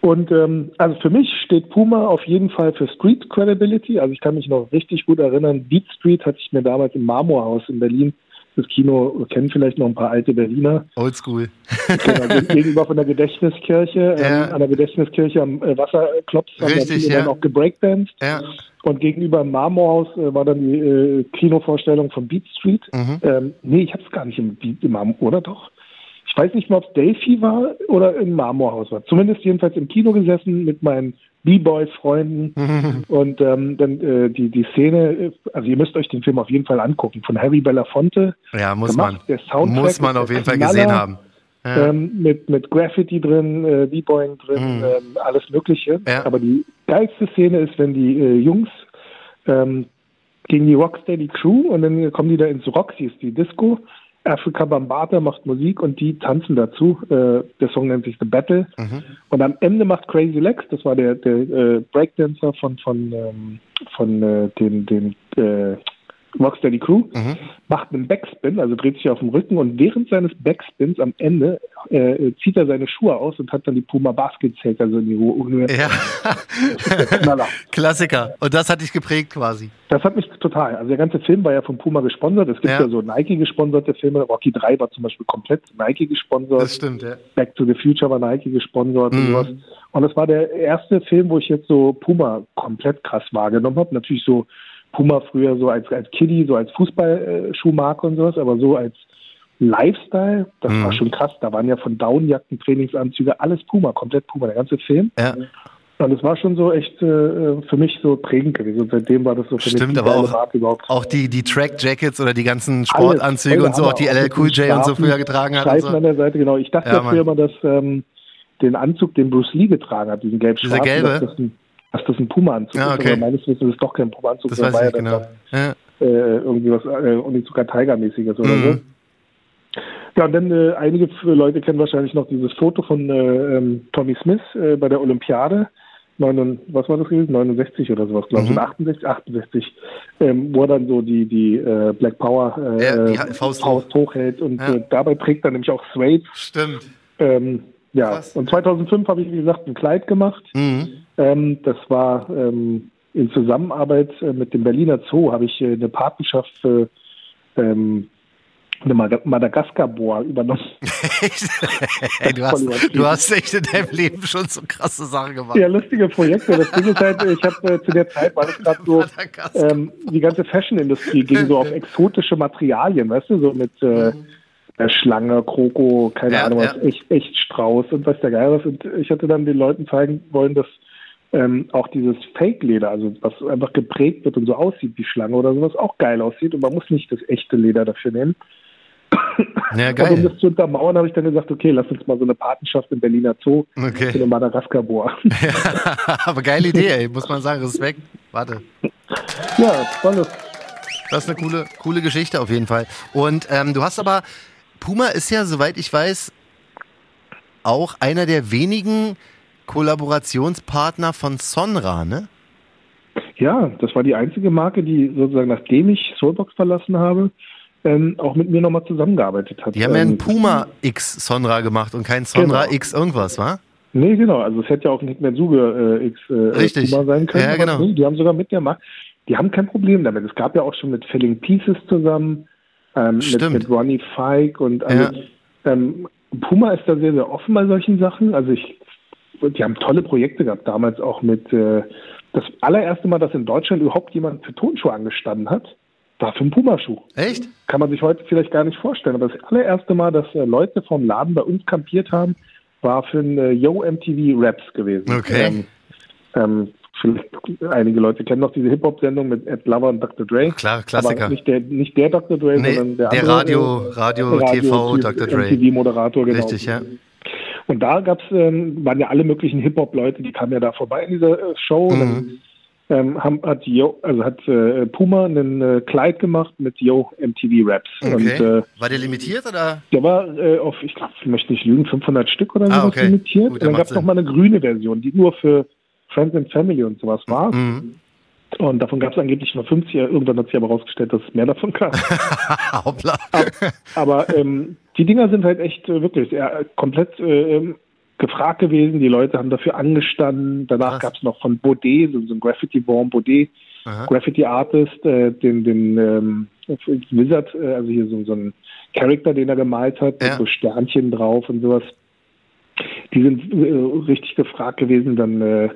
Und ähm, also für mich steht Puma auf jeden Fall für Street Credibility. Also ich kann mich noch richtig gut erinnern, Beat Street hatte ich mir damals im Marmorhaus in Berlin, das Kino kennen vielleicht noch ein paar alte Berliner, Oldschool. genau, geg- gegenüber von der Gedächtniskirche, Ja. ähm, an der Gedächtniskirche am äh, Wasserklops haben Richtig, viele ja. dann auch gebreakdanced. Ja. Und gegenüber im Marmorhaus äh, war dann die äh, Kinovorstellung von Beat Street. Mhm. Ähm, nee, ich habe es gar nicht im, Beat- im Marmor, oder doch? Ich weiß nicht mal, ob es Delphi war oder im Marmorhaus war. Zumindest jedenfalls im Kino gesessen mit meinen B-Boy-Freunden. Und ähm, dann äh, die, die Szene, äh, also ihr müsst euch den Film auf jeden Fall angucken, von Harry Belafonte. Ja, muss gemacht. man. Der Soundtrack Muss man auf jeden Fall Knaller. gesehen haben. Ja. Ähm, mit, mit Graffiti drin, äh, B-Boying drin, Mhm. ähm, alles Mögliche. Ja. Aber die geilste Szene ist, wenn die äh, Jungs ähm, gegen die Rocksteady Crew und dann kommen die da ins Roxys, die Disco. Afrika Bambata macht Musik und die tanzen dazu. Äh, der Song nennt sich The Battle. Mhm. Und am Ende macht Crazy Legs, das war der, der äh, Breakdancer von, von, ähm, von äh, den, den äh, Rocksteady Crew, Mhm. macht einen Backspin, also dreht sich auf dem Rücken und während seines Backspins am Ende äh, zieht er seine Schuhe aus und hat dann die Puma Basket zählt, also in die Höhe. Ja. Klassiker. Und das hat dich geprägt quasi. Das hat mich total. Also der ganze Film war ja von Puma gesponsert. Es gibt Ja. ja, so Nike gesponserte Filme. Rocky 3 war zum Beispiel komplett Nike gesponsert. Das stimmt, ja. Back to the Future war Nike gesponsert und Mhm. sowas. Und das war der erste Film, wo ich jetzt so Puma komplett krass wahrgenommen habe. Natürlich so Puma früher so als, als Kiddie, so als Fußballschuhmarke und sowas, aber so als Lifestyle, das Mhm. war schon krass. Da waren ja von Downjacken, Trainingsanzüge, alles Puma, komplett Puma, der ganze Film. Ja. Und es war schon so echt äh, für mich so prägend gewesen. Und seitdem war das so für Stimmt, mich aber auch- Marke überhaupt. Auch die, die Track-Jackets oder die ganzen Sportanzüge Alles, und so, auch die. LL Cool J und so früher getragen hat. Und Streifen so. an der Seite, genau. Ich dachte Ja, früher immer, dass ähm, den Anzug, den Bruce Lee getragen hat, diesen gelb Dieser gelbe? dass das ein, dass das ein Puma-Anzug Ja, ist. okay. Aber meines Wissens ist es doch kein Puma-Anzug. Das weiß ich nicht ja genau. Ja. dann, äh, irgendwie was, äh, und sogar Tiger-mäßiges oder Mhm. so. Ja, und dann äh, einige Leute kennen wahrscheinlich noch dieses Foto von äh, ähm, Tommy Smith äh, bei der Olympiade. 9, was war das gewesen? 69 oder sowas, glaube ich. Mhm. oder 68, 68. Ähm, wo er dann so die, die äh, Black Power äh, Ja, die Faust. Faust hochhält. Und Ja. äh, dabei trägt er nämlich auch Suede. Stimmt. Ähm, ja, Krass. und 2005 habe ich, wie gesagt, ein Kleid gemacht. Mhm. Ähm, das war ähm, in Zusammenarbeit äh, mit dem Berliner Zoo, habe ich äh, eine Patenschaft für ähm, eine Mad- Madagaskar-Boa übernommen. Echt? Ey, du, hast, du hast echt in deinem Leben schon so krasse Sachen gemacht. Ja, lustige Projekte. Das Ding ist halt, ich habe äh, zu der Zeit, war das gerade so, ähm, die ganze Fashion-Industrie ging so auf exotische Materialien, weißt du, so mit äh, äh, Schlange, Kroko, keine Ja, Ahnung was, ja. echt, echt Strauß und was der Geil was. Und ich hatte dann den Leuten zeigen wollen, dass ähm, auch dieses Fake-Leder, also was einfach geprägt wird und so aussieht wie Schlange oder sowas, auch geil aussieht und man muss nicht das echte Leder dafür nehmen. Ja, Und um geil. das zu untermauern, habe ich dann gesagt, okay, lass uns mal so eine Patenschaft im Berliner Zoo für Okay. eine Madagaskar-Boa. Aber geile Idee, ey, muss man sagen. Respekt. Warte. ja, tolles. Das ist eine coole, coole Geschichte auf jeden Fall. Und ähm, du hast aber, Puma ist ja, soweit ich weiß, auch einer der wenigen Kollaborationspartner von Sonra, ne? Ja, das war die einzige Marke, die sozusagen, nachdem ich Soulbox verlassen habe, ähm, auch mit mir nochmal zusammengearbeitet hat. Die haben ja ähm, einen Puma X Sonra gemacht und kein Sonra Genau. X irgendwas, wa? Nee, genau. Also es hätte ja auch nicht mehr Suge äh, X äh, Richtig. Puma sein können. Ja, genau. nee, die haben sogar mitgemacht. Die haben kein Problem damit. Es gab ja auch schon mit Filling Pieces zusammen, ähm, mit, mit Ronnie Fike und also, ähm, Puma ist da sehr, sehr offen bei solchen Sachen. Also ich, die haben tolle Projekte gehabt, damals auch mit äh, das allererste Mal, dass in Deutschland überhaupt jemand für Tonschuhe angestanden hat, war für einen Puma-Schuh. Echt? Kann man sich heute vielleicht gar nicht vorstellen, aber das allererste Mal, dass äh, Leute vom Laden bei uns kampiert haben, war für ein äh, Yo MTV Raps gewesen. Okay. Ähm, ähm, vielleicht einige Leute kennen noch diese Hip-Hop-Sendung mit Ed Lover und Dr. Dre. Klar, Klassiker. Aber nicht der, nicht der Dr. Dre, Nee, sondern der, der andere, Radio- äh, Radio- TV Dr. Dre. MTV-Moderator, genau. Richtig, ja. Und da gab's, ähm, waren ja alle möglichen Hip-Hop-Leute, die kamen ja da vorbei in dieser äh, Show. Mhm. Dann ähm, haben, hat, Yo, also hat äh, Puma ein äh, Kleid gemacht mit Yo MTV Raps. Und Okay. äh, War der limitiert oder? der war äh, auf, ich glaube, ich möchte nicht lügen, 500 Stück oder Ah, sowas okay. limitiert. Gut, und dann gab es noch Sinn. mal eine grüne Version, die nur für Friends and Family und sowas war. Mhm. Und davon gab es angeblich nur 50. Irgendwann hat sich aber rausgestellt, dass es mehr davon gab. Hoppla. aber ähm, die Dinger sind halt echt äh, wirklich äh, komplett äh, gefragt gewesen. Die Leute haben dafür angestanden. Danach gab es noch von Baudet, so, so ein Graffiti-Born Baudet. Graffiti-Artist, äh, den, den ähm, Wizard, äh, also hier so, so ein Charakter, den er gemalt hat, Ja. mit so Sternchen drauf und sowas. Die sind äh, richtig gefragt gewesen. Dann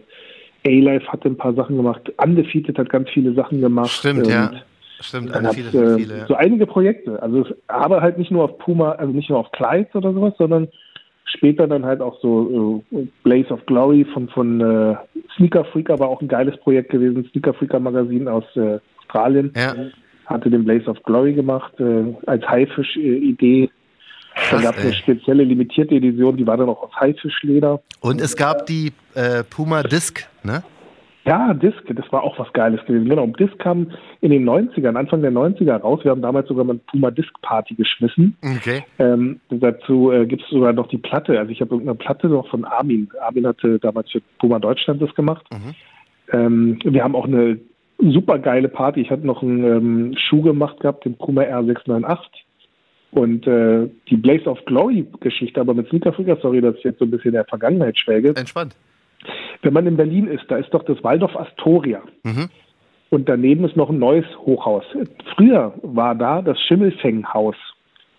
A-Life hat ein paar Sachen gemacht. Undefeated hat ganz viele Sachen gemacht. Stimmt, ja. Stimmt, hat viele, äh, viele. so einige Projekte. Also aber halt nicht nur auf Puma, also nicht nur auf Kleids oder sowas, sondern später dann halt auch so äh, Blaze of Glory von von äh, Sneaker Freaker war auch ein geiles Projekt gewesen. Sneaker Freaker Magazin aus äh, Australien Ja. hatte den Blaze of Glory gemacht äh, als Haifisch-Idee. Dann gab es eine spezielle limitierte Edition, die war dann auch aus Haifischleder. Und es gab die äh, Puma Disc, ne? Ja, Disc, das war auch was Geiles gewesen. Genau, Disc kam in den 90ern, Anfang der 90er raus. Wir haben damals sogar mal eine Puma Disc Party geschmissen. Okay. Ähm, dazu äh, gibt es sogar noch die Platte. Also ich habe irgendeine Platte noch von Armin. Armin hatte damals für Puma Deutschland das gemacht. Mhm. Ähm, wir haben auch eine super geile Party. Ich hatte noch einen ähm, Schuh gemacht gehabt, den Puma R698. Und äh, die Blaze of Glory Geschichte, aber mit Sneaker Freaker, sorry, dass ich jetzt so ein bisschen in der Vergangenheit schwelge. Entspannt. Wenn man in Berlin ist, da ist doch das Waldorf Astoria. Mhm. Und daneben ist noch ein neues Hochhaus. Früher war da das Schimmelfänghaus.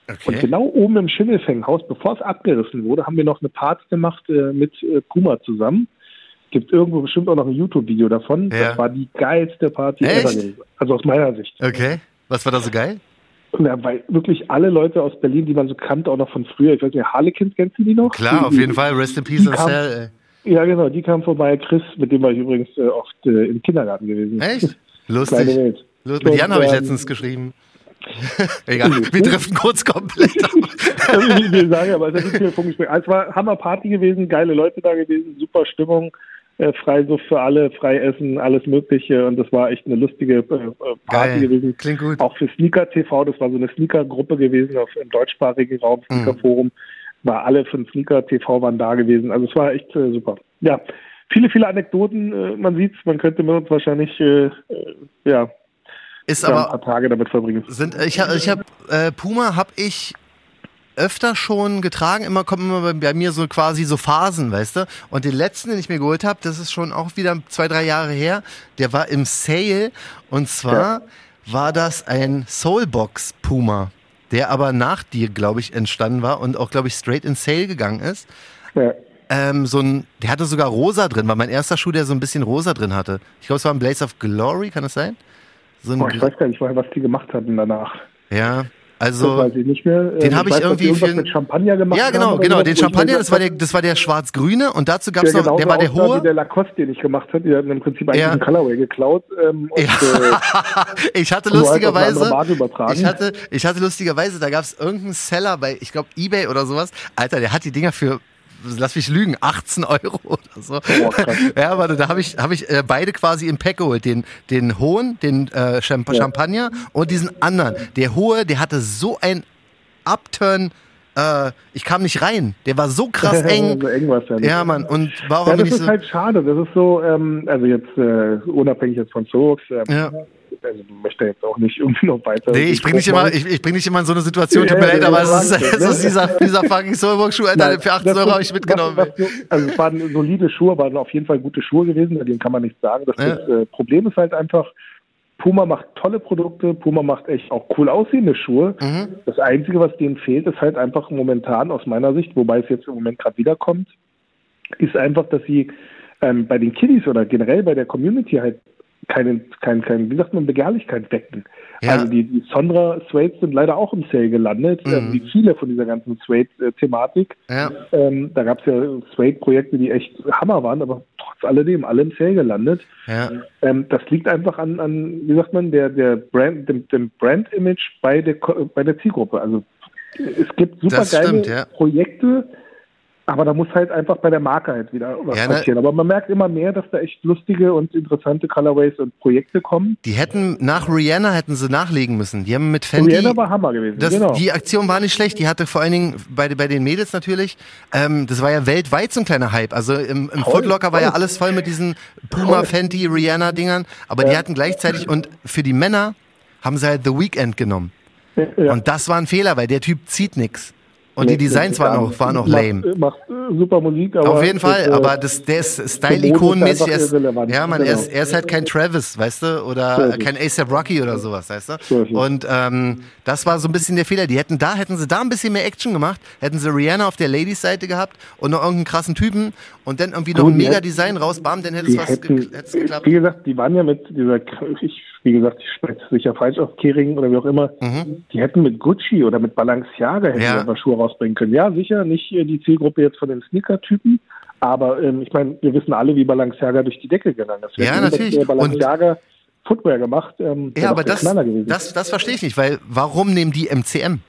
Und Okay. genau oben im Schimmelfänghaus, bevor es abgerissen wurde, haben wir noch eine Party gemacht äh, mit äh, Puma zusammen. Gibt irgendwo bestimmt auch noch ein YouTube-Video davon. Ja. Das war die geilste Party Echt? ever. Also aus meiner Sicht. Okay. Was war da so geil? Ja, weil wirklich alle Leute aus Berlin, die man so kannte, auch noch von früher, ich weiß nicht, Harlequins kennst du die noch? Klar, die, auf jeden Fall. Rest in Peace die and kam- Cell. Ja, genau, die kamen vorbei. Chris, mit dem war ich übrigens äh, oft äh, im Kindergarten gewesen. ey. Echt? Kleine Lustig. Welt. Lu- Mit Jan habe ich Und, ähm, letztens geschrieben. Egal, wir driften kurz komplett ab. Also, ich will sagen, aber es ist ein. Also, Es war Hammerparty gewesen, geile Leute da gewesen, super Stimmung, äh, frei so für alle, frei essen, alles Mögliche und das war echt eine lustige äh, äh, Party Geil. gewesen. Klingt gut. Auch für Sneaker TV, das war so eine Sneaker-Gruppe gewesen auf, im deutschsprachigen Raum, Mhm. Sneaker-Forum, war alle von Sneaker TV waren da gewesen. Also es war echt äh, super. Ja, viele, viele Anekdoten, äh, man sieht's, man könnte mit uns wahrscheinlich äh, ja, Ist ja, ein aber paar Tage damit verbringen. sind ich habe ich habe äh, Puma habe ich öfter schon getragen, immer kommen immer bei, mir so quasi so Phasen, weißt du? Und den letzten, den ich mir geholt habe, das ist schon auch wieder zwei, drei Jahre her, der war im Sale und zwar war das ein Soulbox Puma, der aber nach dir, glaube ich, entstanden war und auch, glaube ich, straight in Sale gegangen ist. Ja. Ähm, so ein, der hatte sogar rosa drin, war mein erster Schuh, der so ein bisschen rosa drin hatte. Ich glaube, es war ein Blaze of Glory, kann das sein? So ein, Boah, ich weiß gar nicht, was die gemacht hatten danach. ja, also. den Ähm, hab ich weiß, irgendwie für- mit Champagner gemacht Ja, genau, genau. Den Champagner, das war der, das war der schwarz-grüne und dazu gab's der noch, genauso der war der hohe. wie der Lacoste, den ich gemacht habe. Die hatten im Prinzip eigentlich Ja. einen Colorway geklaut. Ähm, und, Ja. äh, ich hatte halt lustigerweise, ich hatte, ich hatte lustigerweise, da gab's irgendeinen Seller bei, ich glaube, Ebay oder sowas. Alter, der hat die Dinger für, lass mich lügen, 18 Euro oder so. Boah, krass. ja, warte, da habe ich, hab ich äh, beide quasi im Pack geholt. Den, den hohen, den äh, Champ Ja. Champagner und diesen anderen. Der hohe, der hatte so ein Upturn, äh, ich kam nicht rein. Der war so krass eng. so eng ja. Ja, Mann, und war auch Ja, das ist so. halt schade. Das ist so, ähm, also jetzt äh, unabhängig jetzt von Soaps, ähm, Ja. Also möchte jetzt auch nicht irgendwie noch weiter. Nee, ich bring dich immer, ich, ich bring dich immer in so eine Situation, tut mir leid, aber es ist, es ist ne? dieser, dieser fucking Soulbox-Schuh, Alter, für 18 das Euro habe ich mitgenommen. Was, was, also es waren solide Schuhe, waren auf jeden Fall gute Schuhe gewesen, denen kann man nichts sagen. Das, Ja. das äh, Problem ist halt einfach, Puma macht tolle Produkte, Puma macht echt auch cool aussehende Schuhe. Mhm. Das Einzige, was denen fehlt, ist halt einfach momentan aus meiner Sicht, wobei es jetzt im Moment gerade wiederkommt, ist einfach, dass sie ähm, bei den Kiddies oder generell bei der Community halt keine, kein, kein, wie sagt man, Begehrlichkeit wecken. Ja. Also die, die Sondra Suede sind leider auch im Sale gelandet, ähm, wie viele von dieser ganzen Suede-Thematik. Ja. Ähm, da gab es ja Suede-Projekte, die echt Hammer waren, aber trotz alledem alle im Sale gelandet. Ja. Ähm, das liegt einfach an, an, wie sagt man, der, der Brand, dem, dem Brand-Image bei der, bei der Zielgruppe. Also es gibt super geile. Projekte, aber da muss halt einfach bei der Marke halt wieder was Ja, ne? passieren. Aber man merkt immer mehr, dass da echt lustige und interessante Colorways und Projekte kommen. Die hätten, nach Rihanna hätten sie nachlegen müssen. Die haben mit Fendi. Rihanna war Hammer gewesen, Das, genau. Die Aktion war nicht schlecht. Die hatte vor allen Dingen bei, bei den Mädels natürlich, ähm, das war ja weltweit so ein kleiner Hype. Also im, im Footlocker war ja alles voll mit diesen Puma, Voll. Fenty, Rihanna-Dingern. Aber die hatten gleichzeitig, und für die Männer haben sie halt The Weeknd genommen. ja. Und das war ein Fehler, weil der Typ zieht nix. Und die Designs waren auch, waren auch macht, lame. Macht äh, super Musik, aber. Auf jeden Fall, das, äh, aber das, der ist Style-Ikonenmäßig. Ja, man, er, ist, Genau. er ist halt kein Travis, weißt du, oder es. kein ASAP Rocky oder sowas, weißt du. Es. Und ähm, das war so ein bisschen der Fehler. Die hätten da, hätten sie da ein bisschen mehr Action gemacht, hätten sie Rihanna auf der Ladies-Seite gehabt und noch irgendeinen krassen Typen und dann irgendwie noch Gut, ein die mega Design raus, bam, dann hätte es was hätten, ge hätte es geklappt. wie gesagt, die waren ja mit dieser, ich, wie gesagt, ich spreche sicher falsch auf Kering oder wie auch immer, die hätten mit Gucci oder mit Balenciaga hätten Mhm. Ja. einfach Schuhe rausbringen können. Ja, sicher, nicht äh, die Zielgruppe jetzt von den Sneaker-Typen, aber ähm, ich meine, wir wissen alle, wie Balenciaga durch die Decke gegangen ist. Wir Ja, natürlich. äh, Balenciaga Footwear gemacht. Ähm, Ja, aber das, das, das verstehe ich nicht, weil warum nehmen die MCM?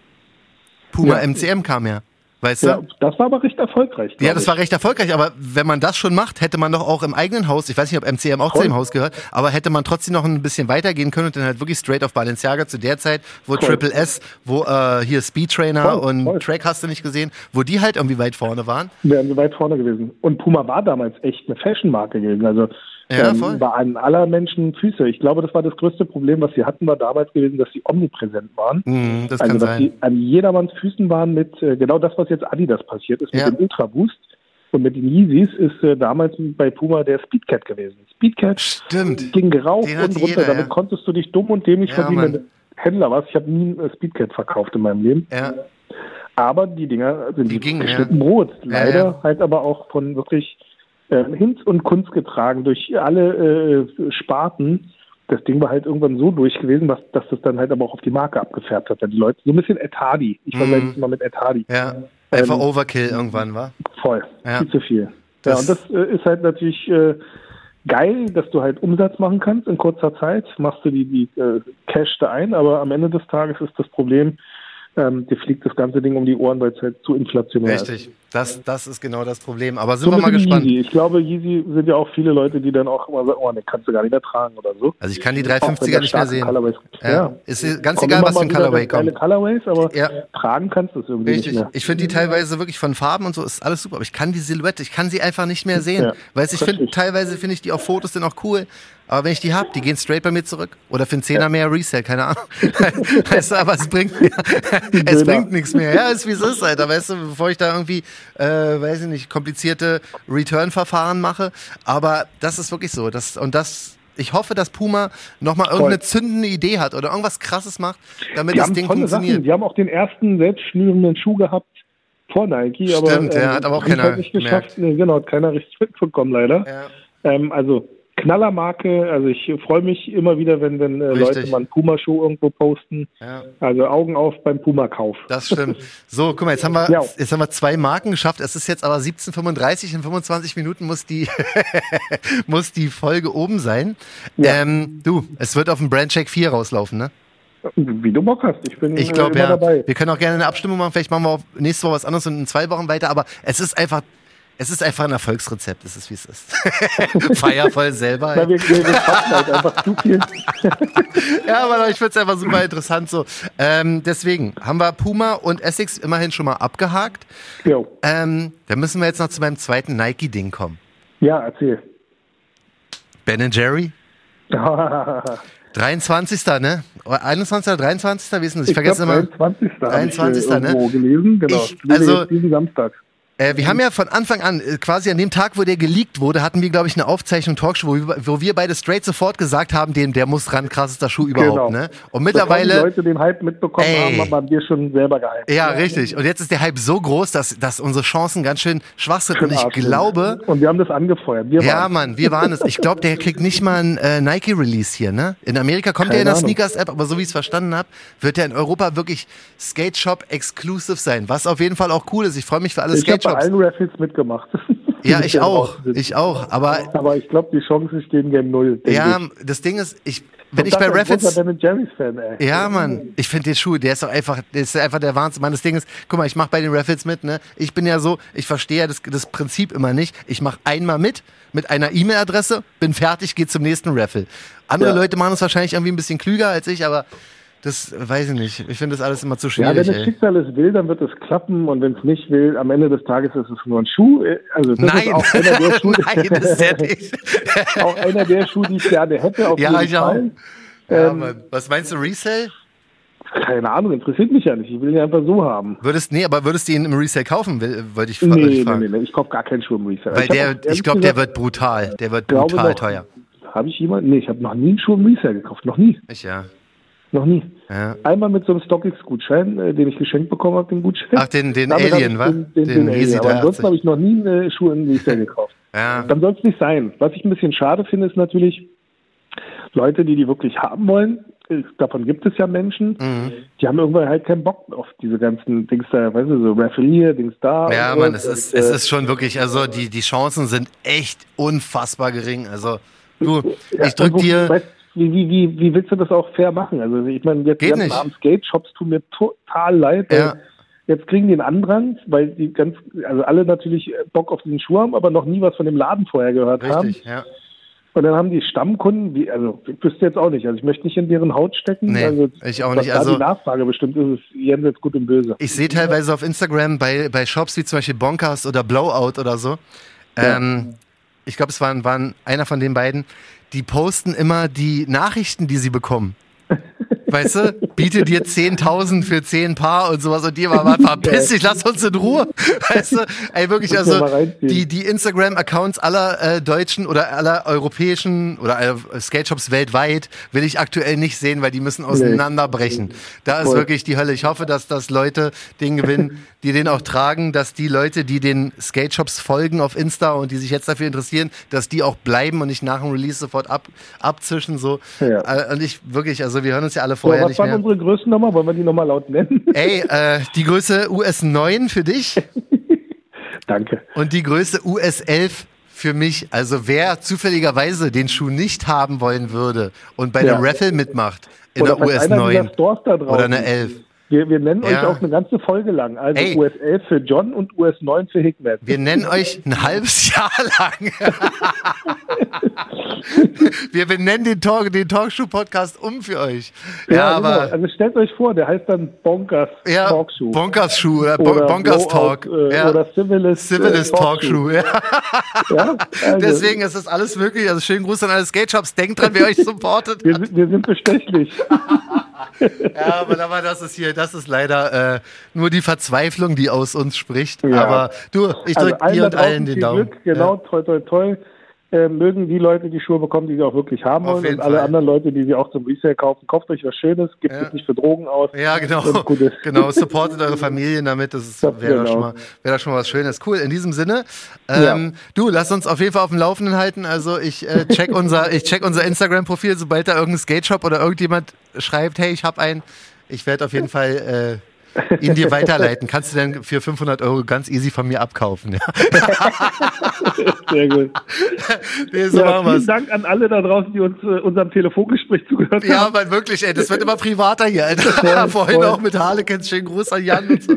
Puma Ja. MCM kam ja, weißt du? ja, das war aber recht erfolgreich. Ja, das ich. war recht erfolgreich, aber wenn man das schon macht, hätte man doch auch im eigenen Haus, ich weiß nicht, ob MCM auch zu Voll. dem Haus gehört, aber hätte man trotzdem noch ein bisschen weitergehen können und dann halt wirklich straight auf Balenciaga zu der Zeit, wo Voll. Triple S, wo äh, hier Speed Trainer Voll, und. Track hast du nicht gesehen, wo die halt irgendwie weit vorne waren. wären sie weit vorne gewesen. Und Puma war damals echt eine Fashion-Marke gewesen. Also Ja, voll. Waren aller Menschen Füße. Ich glaube, das war das größte Problem, was sie hatten, war damals gewesen, dass sie omnipräsent waren. Mhm, das also, kann dass sein. sie an jedermanns Füßen waren mit äh, genau das, was jetzt Adidas passiert ist, Ja. mit dem Ultra Boost. Und mit den Yeezys ist äh, damals bei Puma der Speedcat gewesen. Speedcat Stimmt. ging rauf Den und runter. jeder, Damit ja. konntest du dich dumm und dämlich Ja, verdienen, Mann. wenn du Händler warst. Ich habe nie ein Speedcat verkauft in meinem Leben. Ja. Aber die Dinger sind Die gingen, ja. geschnitten Brot. Leider halt aber auch von wirklich äh, Hinz und Kunst getragen durch alle äh, Sparten. Das Ding war halt irgendwann so durch gewesen, dass, dass das dann halt aber auch auf die Marke abgefärbt hat. Dann die Leute, so ein bisschen Ed Hardy. Ich vergleiche es mal mit Ed Hardy. Mhm. Ja. Einfach Ähm, Overkill irgendwann, war. Voll. Ja. Viel zu viel. Das- ja, und das äh, ist halt natürlich äh, geil, dass du halt Umsatz machen kannst in kurzer Zeit. Machst du die, die äh, Cash da ein, aber am Ende des Tages ist das Problem, ähm, dir fliegt das ganze Ding um die Ohren, weil es halt zu inflationär ist. Richtig. Das, das ist genau das Problem. Aber sind So wir mal gespannt. Yeezy. Ich glaube, Yeezy sind ja auch viele Leute, die dann auch immer sagen, oh, ne, kannst du gar nicht mehr tragen oder so. Also ich kann die Auch wenn 350er da nicht mehr sehen. Gibt. Ja. Ist ganz Kommen egal, was für ein Colorway kommt. Colorways, aber Ja. tragen kannst du es irgendwie Richtig. nicht mehr. Ich finde die teilweise wirklich von Farben und so ist alles super, aber ich kann die Silhouette, ich kann sie einfach nicht mehr sehen. Ja, Weil ich finde, richtig. teilweise finde ich die auf Fotos dann auch cool, aber wenn ich die hab, die gehen straight bei mir zurück. Oder für einen Zehner mehr Resell, keine Ahnung. weißt du, aber es bringt mir, es Döner. bringt nichts mehr. Ja, ist wie es ist, Alter. Weißt du, bevor ich da irgendwie, äh, weiß ich nicht, komplizierte Return-Verfahren mache. Aber das ist wirklich so. Das, und das, ich hoffe, dass Puma nochmal irgendeine zündende Idee hat oder irgendwas krasses macht, damit Die das Ding funktioniert. Sachen. Die haben auch den ersten selbstschnürenden Schuh gehabt vor Nike, aber Stimmt, ja, ähm, hat aber auch keiner halt nicht geschafft. Nee, genau, hat keiner richtig mitbekommen leider. Ja. Ähm, also Knallermarke, also ich freue mich immer wieder, wenn, wenn äh, Leute mal einen Puma-Schuh irgendwo posten. Ja. Also Augen auf beim Puma-Kauf. Das stimmt. So, guck mal, jetzt haben wir, Ja. jetzt haben wir zwei Marken geschafft. Es ist jetzt aber 17.35 in 25 Minuten muss die, muss die Folge oben sein. Ja. Ähm, du, es wird auf dem Brandcheck 4 rauslaufen, ne? Wie du Bock hast. Ich bin Ich äh, glaube, immer ja. dabei. Wir können auch gerne eine Abstimmung machen. Vielleicht machen wir auch nächste Woche was anderes und in zwei Wochen weiter. Aber es ist einfach, es ist einfach ein Erfolgsrezept. Es ist, wie es ist. Feiervoll selber. Weil wir, wir, halt einfach zu viel. Ja, aber ich finde es einfach super interessant so. Ähm, deswegen haben wir Puma und Essex immerhin schon mal abgehakt. Jo. Ähm, dann müssen wir jetzt noch zu meinem zweiten Nike-Ding kommen. Ja, erzähl. Ben Jerry, 23. ne? Oder 21. oder 23. Wie ist denn das? Ich, vergesse glaub, immer. 23. hab 23., Ich, äh, ne? irgendwo gelesen, genau. Ich- Ich also- diesen Samstag. Äh, wir haben ja von Anfang an, äh, quasi an dem Tag, wo der geleakt wurde, hatten wir, glaube ich, eine Aufzeichnung Talkshow, wo wir, wo wir beide straight sofort gesagt haben, dem, der muss ran, krassester Schuh überhaupt, ne? Und Bevor die mittlerweile. Leute den Hype mitbekommen Ey. haben, haben wir schon selber gehypt. Ja, richtig. Und jetzt ist der Hype so groß, dass, dass unsere Chancen ganz schön schwach sind. Und ich glaube, Und wir haben das angefeuert. Wir Ja. Mann, wir waren es. Ich glaube, der kriegt nicht mal ein äh, Nike-Release hier, ne? In Amerika kommt Keine er in der. Sneakers-App, aber so wie ich es verstanden habe, wird er in Europa wirklich Skate Shop exclusive sein. Was auf jeden Fall auch cool ist. Ich freue mich für alle Skate bei allen Raffles mitgemacht. Ja, ich auch. Ich auch. Aber Aber ich glaube, die Chancen stehen gegen Null. ja, ich. das Ding ist, ich, wenn ich bei Raffles. Ja, Mann, ich finde den Schuh, der ist doch einfach, der ist einfach der Wahnsinn. Mann, das Ding ist, guck mal, ich mache bei den Raffles mit, ne? Ich bin ja so, ich verstehe ja das, das Prinzip immer nicht. Ich mache einmal mit, mit einer E-Mail-Adresse, bin fertig, gehe zum nächsten Raffle. Andere Ja. Leute machen es wahrscheinlich irgendwie ein bisschen klüger als ich, aber das weiß ich nicht. Ich finde das alles immer zu Ja, wenn schwierig, das. Schicksal es will, dann wird es klappen. Und wenn es nicht will, am Ende des Tages ist es nur ein Schuh. Also das Nein, ist auch einer der Schuhe, nein, das ist ja nicht. auch einer der Schuhe, die ich gerne hätte. Auf Ja, ich auch. Fall. Ja, Ähm. Was meinst du, Resale? keine Ahnung, interessiert mich ja nicht. Ich will ihn einfach so haben. Würdest, nee, aber würdest du ihn im Resale kaufen, will- wollte ich, Nee, ich nee, fragen. nee, nee, ich kaufe gar keinen Schuh im Resale. Weil hab der, auch ich glaube, der wird brutal. Der wird brutal noch- teuer. Habe ich jemanden? Nee, ich habe noch nie einen Schuh im Resale gekauft. Noch nie. Ich ja. Noch nie. ja. Einmal mit so einem StockX-Gutschein, äh, den ich geschenkt bekommen habe, den Gutschein. Ach, den- den Damit Alien, ich wa? Den, den, Den den Alien. Aber 380. ansonsten habe ich noch nie eine Schuhe im Resale gekauft. Ja. Dann soll es nicht sein. Was ich ein bisschen schade finde, ist natürlich, Leute, die die wirklich haben wollen, äh, davon gibt es ja Menschen, Mhm. die haben irgendwann halt keinen Bock auf diese ganzen Dings da, weißt du, so Raffle hier, Dings da. Ja. Mann, es ist, Und, es äh, ist schon wirklich, also die, die Chancen sind echt unfassbar gering. Also, du, ja, ich drück wo- dir. Weißt, wie, wie, wie, wie willst du das auch fair machen? Also ich meine, jetzt die ganzen armen Skate-Shops tun mir total leid. Ja. Jetzt kriegen die einen Andrang, weil die ganz, also alle natürlich Bock auf diesen Schuh haben, aber noch nie was von dem Laden vorher gehört haben. Richtig, ja. Und dann haben die Stammkunden, die, also ich wüsste jetzt auch nicht, also ich möchte nicht in deren Haut stecken. Nee, also, ich auch nicht. Da Also- die Nachfrage bestimmt ist, ist jenseits gut und böse. Ich sehe teilweise auf Instagram bei, bei Shops wie zum Beispiel Bonkers oder Blowout oder so, ähm, ich glaube, es waren, waren einer von den beiden, die posten immer die Nachrichten, die sie bekommen. Weißt du, biete dir 10.000 für 10 Paar und sowas und die war mal verpiss dich, lass uns in Ruhe. Weißt du, ey, wirklich, also die, die Instagram-Accounts aller äh, deutschen oder aller europäischen oder äh, Skate-Shops weltweit will ich aktuell nicht sehen, weil die müssen auseinanderbrechen. Da ist Voll. wirklich die Hölle. Ich hoffe, dass das Leute den gewinnen, die den auch tragen, dass die Leute, die den Skate-Shops folgen auf Insta und die sich jetzt dafür interessieren, dass die auch bleiben und nicht nach dem Release sofort ab, abzischen. So. Ja. Äh, Und ich wirklich, also wir hören uns ja alle So, vorher was nicht waren mehr. unsere Größen nochmal? Wollen wir die nochmal laut nennen? Ey, äh, die Größe US 9 für dich Danke. und die Größe US 11 für mich. Also wer zufälligerweise den Schuh nicht haben wollen würde und bei Ja. einem Raffle mitmacht in Oder der falls US einer dieser 9 Stores da draußen, oder eine 11. Wir, wir nennen euch Ja. auch eine ganze Folge lang. Also Ey. US 11 für John und US 9 für Hickman. Wir nennen euch ein halbes Jahr lang. Wir benennen den, Talk, den Talkshow-Podcast um für euch. Ja, genau. aber Also stellt euch vor, der heißt dann Bonkers ja, Talkshow. Bonkers Schuh oder, Bon- oder Bonkers Talk. Äh, ja. Oder Civilist, Civilist äh, Talkshow. Ja. Ja? Also, Deswegen ist das alles möglich. Also schönen Gruß an alle Skate-Shops. Denkt dran, wer euch supportet. Wir, sind- wir sind bestechlich. Ja, aber, aber das ist hier, das ist leider äh, nur die Verzweiflung, die aus uns spricht. Ja. Aber du, ich Also drücke allen dir und allen den Daumen. Glück, genau, toi, toi, toi. Äh, mögen die Leute die Schuhe bekommen, die sie auch wirklich haben Auf wollen. Und alle Fall. anderen Leute, die sie auch zum Resale kaufen, kauft euch was Schönes, gebt Ja. es nicht für Drogen aus. Ja, genau. Genau, supportet eure Familien damit. Das Das wäre doch genau. schon, mal- wäre doch schon mal was Schönes. Cool, in diesem Sinne. Ähm, Du, lass uns auf jeden Fall auf dem Laufenden halten. Also ich äh, check unser, ich check unser Instagram-Profil, sobald da irgendein Skate-Shop oder irgendjemand schreibt, hey, ich habe einen. Ich werde auf jeden Fall äh, ihn dir weiterleiten. Kannst du denn für 500 Euro ganz easy von mir abkaufen? Ja, Sehr gut. nee, so Ja, vielen Dank an alle da draußen, die uns äh, unserem Telefongespräch zugehört Ja, haben. aber wirklich, ey, das wird immer privater hier, Alter. Vorhin voll. auch mit Harlequins, schönen Gruß an Jan und so.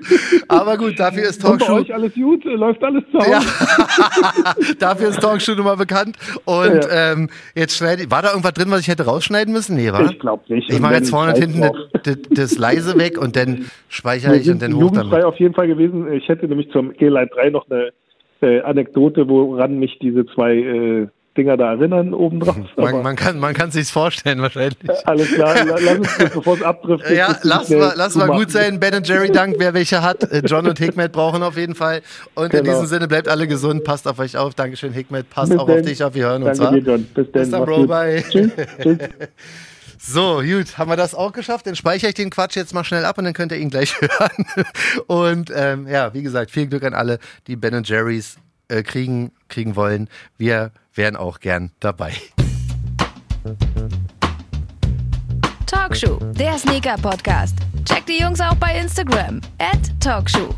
Aber gut, dafür ist Und bei Talkshow. euch alles gut? Äh, Läuft alles zu Hause? Ja, dafür ist Talkshow nun mal bekannt. Und ähm, jetzt schneide ich, war da irgendwas drin, was ich hätte rausschneiden müssen? Nee, war? Ich glaube nicht. Ich mache jetzt vorne und hinten das, das, das leise weg und dann speichere ich und dann hoch jugendfrei damit. auf jeden Fall gewesen. Ich hätte nämlich zum G-Line 3 noch eine äh, Anekdote, woran mich diese zwei äh, Dinger da erinnern obendrauf. Man, man kann man kann sich's vorstellen wahrscheinlich. alles klar, la- lass uns das, bevor es abtrifft. Ja, lass mal, lass mal gut sein. Ben Jerry Dank, wer welche hat. Äh, John und Hikmet brauchen auf jeden Fall. Und in Genau. diesem Sinne bleibt alle gesund, passt auf euch auf. Dankeschön, Hikmet. Passt Bis auch dann. auf dich auf. Wir hören uns. Danke dir, John. Bis, Bis dann, Bro. Bye. Tschüss. Tschüss. So, gut, haben wir das auch geschafft? Dann speichere ich den Quatsch jetzt mal schnell ab und dann könnt ihr ihn gleich hören. Und ähm, ja, wie gesagt, viel Glück an alle, die Ben Jerry's äh, kriegen, kriegen wollen. Wir wären auch gern dabei. Talkshow, der Sneaker-Podcast. Checkt die Jungs auch bei Instagram. At Talkshow.